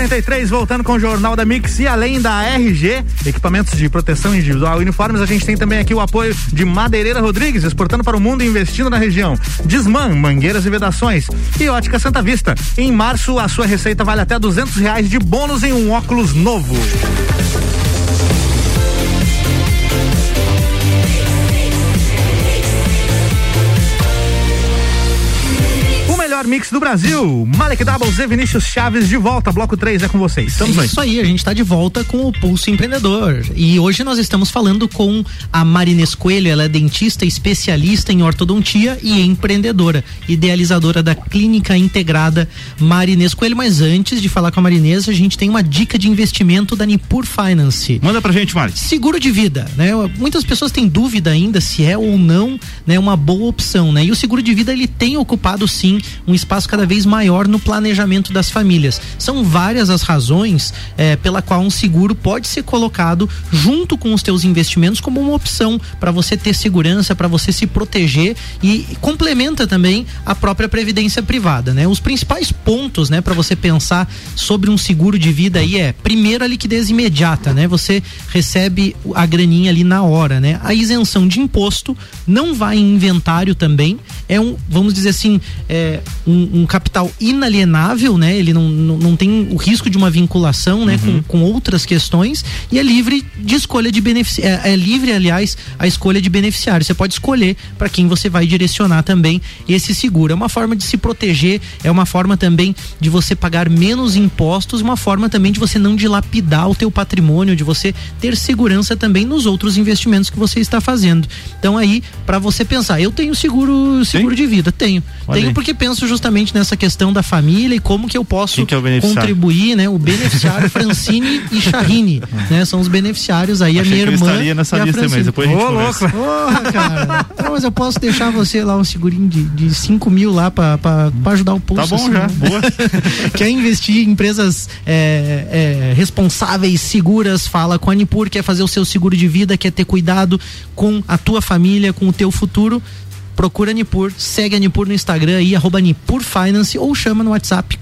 843, voltando com o Jornal da Mix e além da RG, equipamentos de proteção individual e uniformes, a gente tem também aqui o apoio de Madeireira Rodrigues, exportando para o mundo e investindo na região. Desman, mangueiras e vedações. E Ótica Santa Vista. Em março, a sua receita vale até duzentos reais de bônus em um óculos novo. Mix do Brasil. Malek Doubles e Vinícius Chaves de volta. Bloco 3 é com vocês. Estamos é isso aí. aí, a gente está de volta com o Pulso Empreendedor. E hoje nós estamos falando com a Marines Coelho. Ela é dentista especialista em ortodontia e empreendedora, idealizadora da Clínica Integrada Marines Coelho. Mas antes de falar com a Marinês, a gente tem uma dica de investimento da Nipur Finance. Manda pra gente, Mari. Seguro de vida, né? Muitas pessoas têm dúvida ainda se é ou não, né, uma boa opção, né? E o seguro de vida ele tem ocupado sim um espaço cada vez maior no planejamento das famílias. São várias as razões é, pela qual um seguro pode ser colocado junto com os teus investimentos como uma opção para você ter segurança, para você se proteger e complementa também a própria previdência privada, né? Os principais pontos, né, para você pensar sobre um seguro de vida aí é, primeiro a liquidez imediata, né? Você recebe a graninha ali na hora, né? A isenção de imposto não vai em inventário também, é um, vamos dizer assim, é, um, um, capital inalienável, né? Ele não, não, não, tem o risco de uma vinculação, né? Uhum. Com, com outras questões e é livre de escolha de beneficiário. É, é, livre, aliás, a escolha de beneficiário. Você pode escolher para quem você vai direcionar também esse seguro. É uma forma de se proteger, é uma forma também de você pagar menos impostos, uma forma também de você não dilapidar o teu patrimônio, de você ter segurança também nos outros investimentos que você está fazendo. Então aí, para você pensar, eu tenho seguro, seguro de vida, tenho. Olha tenho aí. porque penso justamente nessa questão da família e como que eu posso que é contribuir, né? O beneficiário Francine e Charrini, né? São os beneficiários aí, Achei a minha irmã. Eu nessa lista, mas depois a gente Ô, louco. Porra, cara. Não, mas eu posso deixar você lá um segurinho de 5 mil lá pra, pra, pra ajudar o pulso. Tá bom assim, já, né? boa. quer investir em empresas é, é, responsáveis, seguras, fala com a Nipur, quer fazer o seu seguro de vida, quer ter cuidado com a tua família, com o teu futuro procura a Nipur, segue a Nipur no Instagram aí, arroba Nipur Finance ou chama no WhatsApp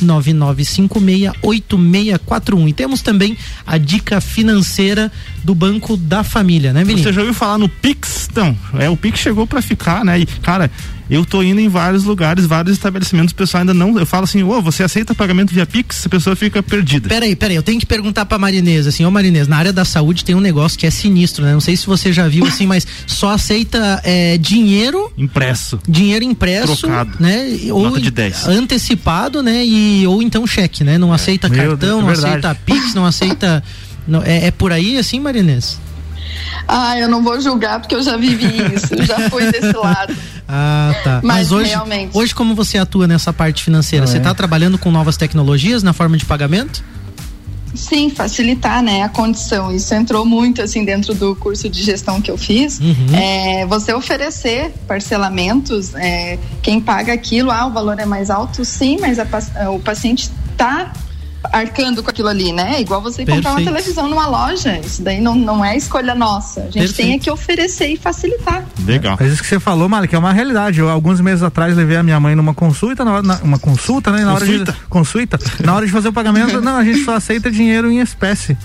499-9956-8641. E temos também a dica financeira do Banco da Família, né, Vinícius? Você já ouviu falar no Pix? Então, é, o Pix chegou para ficar, né? E, cara, eu tô indo em vários lugares, vários estabelecimentos, o pessoal ainda não. Eu falo assim, ô, oh, você aceita pagamento via Pix? A pessoa fica perdida. Peraí, peraí, eu tenho que perguntar pra Marinês, assim, ô Marinês, na área da saúde tem um negócio que é sinistro, né? Não sei se você já viu assim, mas só aceita é, dinheiro. Impresso. Dinheiro impresso. Trocado. Né? Ou de 10. antecipado, né? E, ou então cheque, né? Não é. aceita Meu cartão, Deus, não é aceita Pix, não aceita. Não, é, é por aí assim, Marinês? Ah, eu não vou julgar porque eu já vivi isso, já fui desse lado. Ah, tá. Mas, Mas hoje, realmente... hoje como você atua nessa parte financeira? você está é. trabalhando com novas tecnologias na forma de pagamento? Sim, facilitar, né, a condição. Isso entrou muito assim dentro do curso de gestão que eu fiz. Uhum. É, você oferecer parcelamentos, é, quem paga aquilo, ah, o valor é mais alto, sim, mas a, o paciente está arcando com aquilo ali, né? Igual você Perfeito. comprar uma televisão numa loja. Isso daí não, não é escolha nossa. A gente Perfeito. tem que oferecer e facilitar. Legal. Mas isso que você falou, Malik, é uma realidade. Eu, alguns meses atrás, levei a minha mãe numa consulta, na, na, uma consulta, né? Na consulta. hora de. Consulta. Na hora de fazer o pagamento, não, a gente só aceita dinheiro em espécie.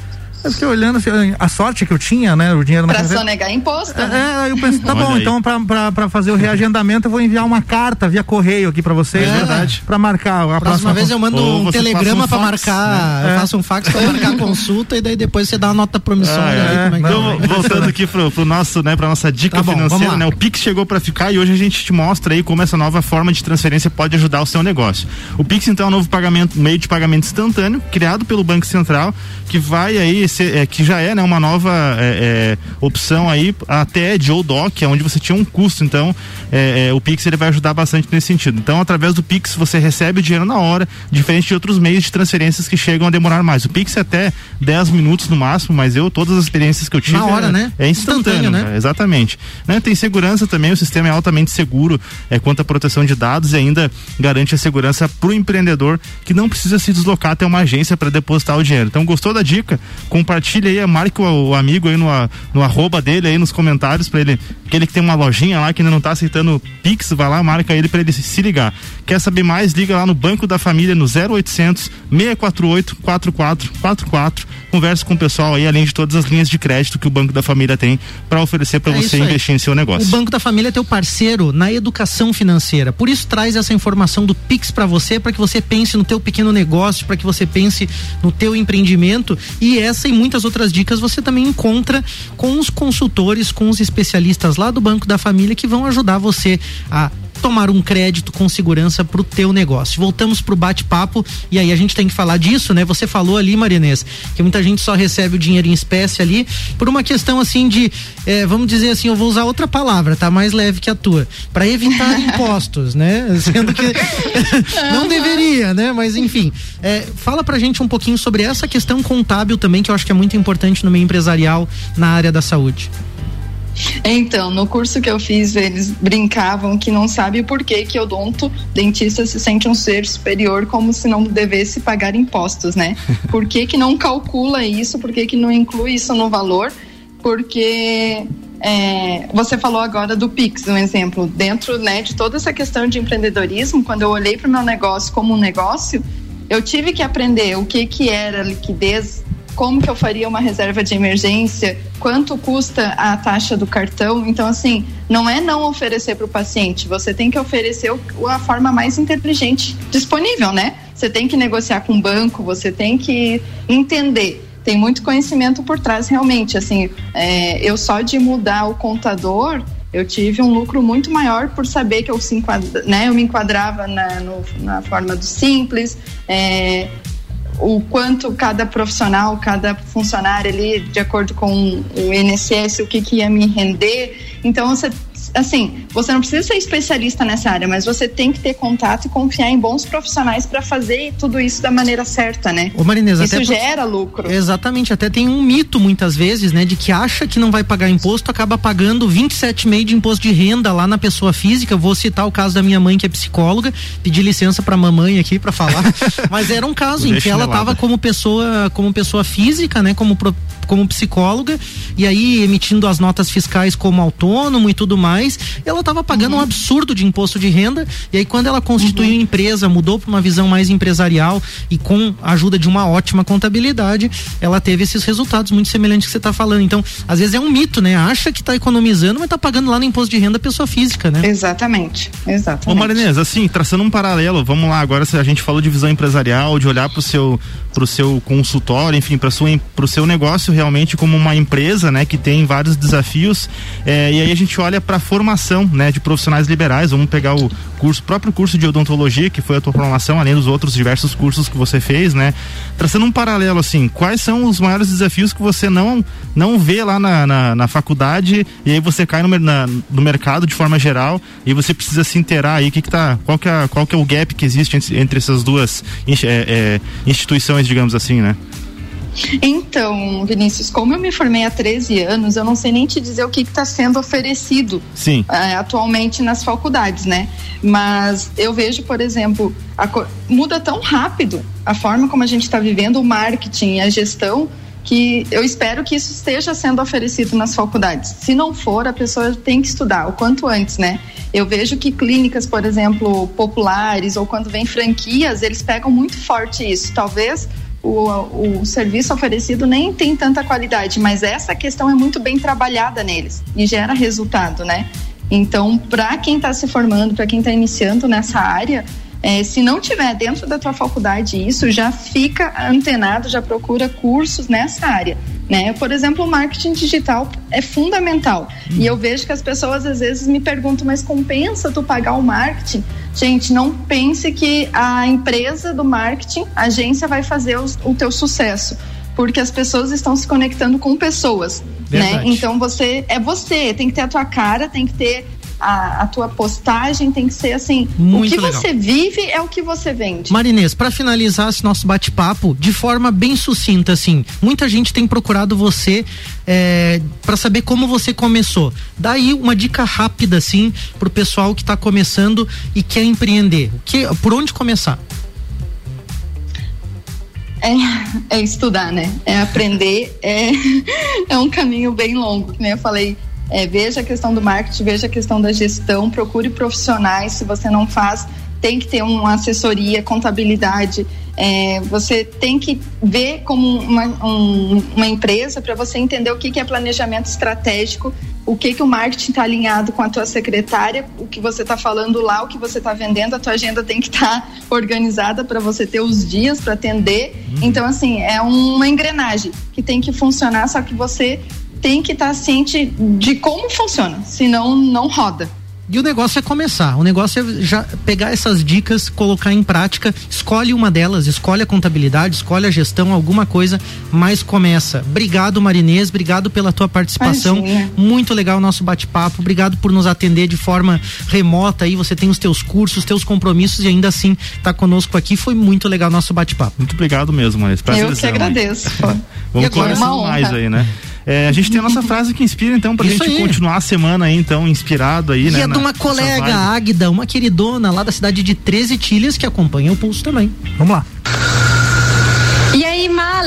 Eu fiquei olhando a sorte que eu tinha, né? O dinheiro na Pra sonegar imposto. É, né? é, eu pensei, tá bom, aí. então pra, pra, pra, fazer o reagendamento eu vou enviar uma carta via correio aqui pra vocês. É verdade. Pra marcar a próxima. próxima vez eu mando um telegrama um pra fax, marcar. Né? Eu faço um fax pra marcar a consulta e daí depois você dá uma nota promissória. Ah, é. então, voltando aqui pro, pro nosso, né, pra nossa dica tá bom, financeira, né? O Pix chegou pra ficar e hoje a gente te mostra aí como essa nova forma de transferência pode ajudar o seu negócio. O Pix, então, é um novo pagamento, meio de pagamento instantâneo, criado pelo Banco Central, que vai aí, é, que já é né, uma nova é, é, opção aí, até de ou DOC, onde você tinha um custo. Então, é, é, o Pix ele vai ajudar bastante nesse sentido. Então, através do Pix, você recebe o dinheiro na hora, diferente de outros meios de transferências que chegam a demorar mais. O Pix é até 10 minutos no máximo, mas eu, todas as experiências que eu tive. Na hora, é, né? É instantâneo, instantâneo né? exatamente. Né? Tem segurança também, o sistema é altamente seguro é, quanto à proteção de dados e ainda garante a segurança para o empreendedor que não precisa se deslocar até uma agência para depositar o dinheiro. Então, gostou da dica? Compartilhe aí, marque o, o amigo aí no, no arroba dele aí nos comentários para ele, aquele que tem uma lojinha lá que ainda não está aceitando Pix, vai lá, marca ele para ele se, ligar. Quer saber mais? Liga lá no Banco da Família no 0800 648 4444. Converse com o pessoal aí, além de todas as linhas de crédito que o Banco da Família tem para oferecer para é você investir em seu negócio. O Banco da Família é teu parceiro na educação financeira. Por isso traz essa informação do Pix para você, para que você pense no teu pequeno negócio, para que você pense no teu empreendimento e essa e muitas outras dicas você também encontra com os consultores, com os especialistas lá do Banco da Família que vão ajudar você a tomar um crédito com segurança para o teu negócio. Voltamos para o bate-papo e aí a gente tem que falar disso, né? Você falou ali, Marinês, que muita gente só recebe o dinheiro em espécie ali por uma questão assim de, é, vamos dizer assim, eu vou usar outra palavra, tá mais leve que a tua, para evitar impostos, né? Sendo que não deveria, né? Mas enfim, é, fala pra gente um pouquinho sobre essa questão contábil também que eu acho que é muito importante no meio empresarial na área da saúde. Então, no curso que eu fiz, eles brincavam que não sabe por que que odonto dentista se sente um ser superior como se não devesse pagar impostos, né? Por que que não calcula isso? Por que que não inclui isso no valor? Porque é, você falou agora do Pix, um exemplo. Dentro né, de toda essa questão de empreendedorismo, quando eu olhei para o meu negócio como um negócio, eu tive que aprender o que, que era liquidez como que eu faria uma reserva de emergência, quanto custa a taxa do cartão. Então, assim, não é não oferecer para o paciente, você tem que oferecer a forma mais inteligente disponível, né? Você tem que negociar com o banco, você tem que entender. Tem muito conhecimento por trás, realmente. Assim, é, eu só de mudar o contador, eu tive um lucro muito maior por saber que eu, se enquadra, né, eu me enquadrava na, no, na forma do simples, é, o quanto cada profissional, cada funcionário ali, de acordo com o INSS, o que, que ia me render. Então, você assim, você não precisa ser especialista nessa área, mas você tem que ter contato e confiar em bons profissionais para fazer tudo isso da maneira certa, né? Ô Marinês, isso até gera por... lucro. Exatamente, até tem um mito muitas vezes, né, de que acha que não vai pagar imposto, acaba pagando 27,5 de imposto de renda lá na pessoa física. Vou citar o caso da minha mãe que é psicóloga, pedir licença para mamãe aqui para falar, mas era um caso em que ela estava como pessoa, como pessoa física, né, como como psicóloga e aí emitindo as notas fiscais como autônomo e tudo mais mais, ela estava pagando uhum. um absurdo de imposto de renda. E aí, quando ela constituiu uhum. empresa, mudou para uma visão mais empresarial e com a ajuda de uma ótima contabilidade, ela teve esses resultados muito semelhantes que você está falando. Então, às vezes é um mito, né? Acha que está economizando, mas está pagando lá no imposto de renda pessoa física, né? Exatamente, exatamente. Ô Marinês, assim, traçando um paralelo, vamos lá, agora se a gente falou de visão empresarial, de olhar para o seu para o seu consultório, enfim, para o seu negócio realmente como uma empresa, né, que tem vários desafios. É, e aí a gente olha para a formação, né, de profissionais liberais. Vamos pegar o curso, próprio curso de odontologia, que foi a tua formação, além dos outros diversos cursos que você fez, né? Traçando um paralelo, assim, quais são os maiores desafios que você não não vê lá na, na, na faculdade e aí você cai no, na, no mercado de forma geral e você precisa se inteirar aí, que que tá, qual que é, qual que é o gap que existe entre, entre essas duas é, é, instituições, digamos assim, né? Então, Vinícius, como eu me formei há 13 anos, eu não sei nem te dizer o que está sendo oferecido Sim. Uh, atualmente nas faculdades, né? Mas eu vejo, por exemplo, a, muda tão rápido a forma como a gente está vivendo o marketing e a gestão que eu espero que isso esteja sendo oferecido nas faculdades. Se não for, a pessoa tem que estudar o quanto antes, né? Eu vejo que clínicas, por exemplo, populares ou quando vem franquias, eles pegam muito forte isso. Talvez o, o serviço oferecido nem tem tanta qualidade, mas essa questão é muito bem trabalhada neles e gera resultado, né? Então, para quem está se formando, para quem está iniciando nessa área, é, se não tiver dentro da tua faculdade isso, já fica antenado, já procura cursos nessa área. Né? Por exemplo, o marketing digital é fundamental. Hum. E eu vejo que as pessoas às vezes me perguntam, mas compensa tu pagar o marketing? Gente, não pense que a empresa do marketing, a agência, vai fazer o, o teu sucesso. Porque as pessoas estão se conectando com pessoas, né? Então você é você, tem que ter a tua cara, tem que ter a, a, tua postagem tem que ser assim, Muito o que legal. você vive é o que você vende. Marinês, para finalizar esse nosso bate-papo de forma bem sucinta, assim, muita gente tem procurado você é, para saber como você começou. Daí uma dica rápida, assim, pro pessoal que está começando e quer empreender. O que, por onde começar? É, é, estudar, né? É aprender, é, é um caminho bem longo, né? Eu falei, é, veja a questão do marketing, veja a questão da gestão, procure profissionais. Se você não faz, tem que ter uma assessoria, contabilidade. É, você tem que ver como uma, um, uma empresa para você entender o que, que é planejamento estratégico, o que, que o marketing está alinhado com a tua secretária, o que você está falando lá, o que você está vendendo, a tua agenda tem que estar tá organizada para você ter os dias para atender. Uhum. Então, assim, é uma engrenagem que tem que funcionar, só que você tem que estar tá ciente de como funciona, senão não roda. E o negócio é começar. O negócio é já pegar essas dicas, colocar em prática. Escolhe uma delas, escolhe a contabilidade, escolhe a gestão, alguma coisa, mas começa. Obrigado, Marinês. Obrigado pela tua participação. Imagina. Muito legal o nosso bate-papo. Obrigado por nos atender de forma remota aí. Você tem os teus cursos, teus compromissos e ainda assim tá conosco aqui. Foi muito legal o nosso bate-papo. Muito obrigado mesmo, Marinês. Eu que agradeço. Vamos conversar mais aí, né? É, a gente tem a nossa frase que inspira, então, pra Isso gente aí. continuar a semana aí, então, inspirado aí, e né? E é de uma colega, Águida, uma queridona lá da cidade de 13 Tilhas, que acompanha o pulso também. Vamos lá.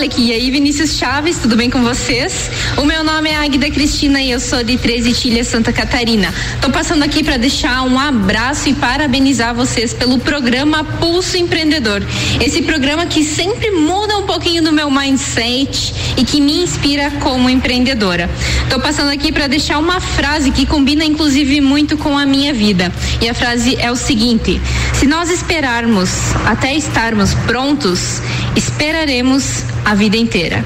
Malek e aí Vinícius Chaves, tudo bem com vocês? O meu nome é Águida Cristina e eu sou de 13 Tilhas, Santa Catarina. Tô passando aqui para deixar um abraço e parabenizar vocês pelo programa Pulso Empreendedor. Esse programa que sempre muda um pouquinho do meu mindset e que me inspira como empreendedora. Tô passando aqui para deixar uma frase que combina inclusive muito com a minha vida. E a frase é o seguinte: se nós esperarmos até estarmos prontos, esperaremos a vida inteira.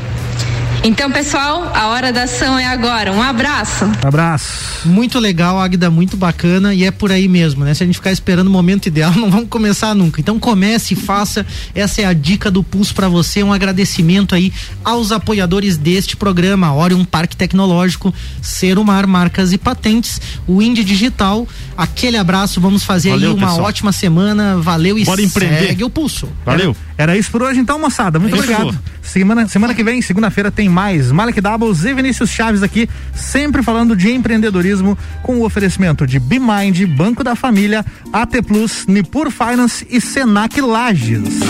Então, pessoal, a hora da ação é agora. Um abraço. Abraço. Muito legal, Agda, muito bacana e é por aí mesmo, né? Se a gente ficar esperando o momento ideal, não vamos começar nunca. Então comece e faça. Essa é a dica do Pulso para você. Um agradecimento aí aos apoiadores deste programa, Orion Parque Tecnológico, Serumar Marcas e Patentes, o Indie Digital. Aquele abraço, vamos fazer Valeu, aí uma pessoal. ótima semana. Valeu e Bora empreender. segue o Pulso. Valeu. Era, era isso por hoje então, moçada. Muito Fechou. obrigado. Semana, semana que vem, segunda-feira, tem mais Malek Doubles e Vinícius Chaves aqui, sempre falando de empreendedorismo com o oferecimento de BeMind, Banco da Família, AT Plus, Nipur Finance e Senac Lages.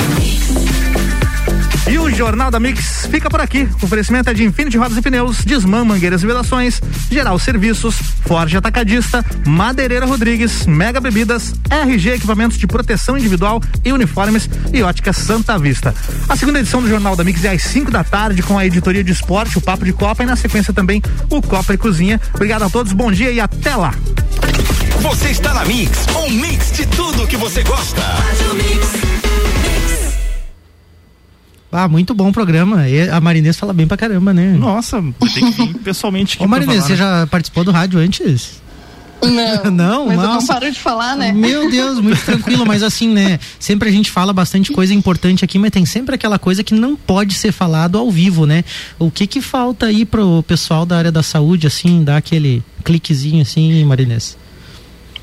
E o Jornal da Mix fica por aqui. O oferecimento é de Infinity Rodas e Pneus, Desmã Mangueiras e Vedações, Geral Serviços, Forte Atacadista, Madeireira Rodrigues, Mega Bebidas, RG Equipamentos de Proteção Individual e Uniformes e Ótica Santa Vista. A segunda edição do Jornal da Mix é às 5 da tarde com a editoria de esporte, o Papo de Copa e na sequência também o Copa e Cozinha. Obrigado a todos, bom dia e até lá. Você está na Mix, um mix de tudo que você gosta. Ah, muito bom o programa. E a Marinês fala bem pra caramba, né? Nossa, tem que vir pessoalmente. Ô Marinês, você né? já participou do rádio antes? Não, não, mas nossa. eu não paro de falar, né? Meu Deus, muito tranquilo, mas assim, né? Sempre a gente fala bastante coisa importante aqui, mas tem sempre aquela coisa que não pode ser falado ao vivo, né? O que que falta aí pro pessoal da área da saúde, assim, dar aquele cliquezinho assim, Marinês?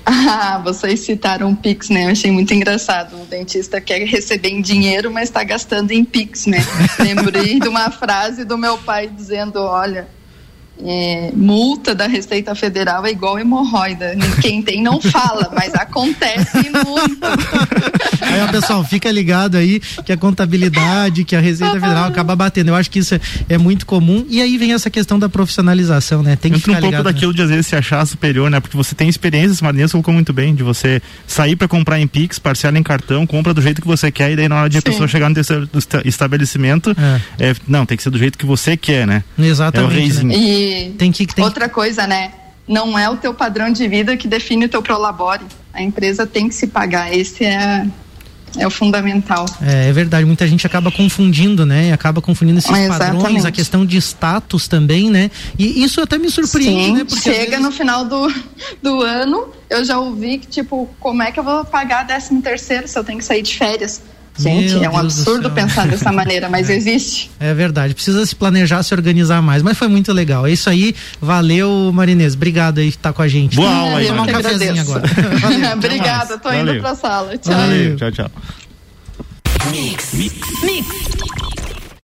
Ah, vocês citaram o Pix, né? Eu achei muito engraçado. O dentista quer receber em dinheiro, mas está gastando em Pix, né? Lembrei de uma frase do meu pai dizendo: olha, é, multa da Receita Federal é igual hemorroida. Quem tem não fala, mas acontece muito. Aí, pessoal, fica ligado aí que a contabilidade, que a Receita Federal acaba batendo. Eu acho que isso é, é muito comum. E aí vem essa questão da profissionalização, né? Tem que Entra ficar um pouco ligado, daquilo né? de às vezes se achar superior, né? Porque você tem experiências, Marinês colocou muito bem, de você sair para comprar em Pix, parcela em cartão, compra do jeito que você quer, e daí na hora de a pessoa chegar no terceiro estabelecimento, é. É, não, tem que ser do jeito que você quer, né? Exatamente. É o reizinho. Né? E tem que, tem... outra coisa, né? Não é o teu padrão de vida que define o teu prolabore. A empresa tem que se pagar. Esse é é o fundamental. É, é, verdade, muita gente acaba confundindo, né? Acaba confundindo esses padrões, a questão de status também, né? E isso até me surpreende, Sim, né? Porque chega vezes... no final do, do ano, eu já ouvi que, tipo, como é que eu vou pagar 13 terceiro se eu tenho que sair de férias? Gente, Meu é um Deus absurdo pensar dessa maneira, mas é. existe. É verdade, precisa se planejar, se organizar mais, mas foi muito legal. É isso aí, valeu Marinês, obrigado aí por estar com a gente. Boa aula aí. Tomar um cafezinho agora. Obrigada, tô valeu. indo pra sala. Tchau. Valeu, tchau, tchau. Mix. Mix. Mix.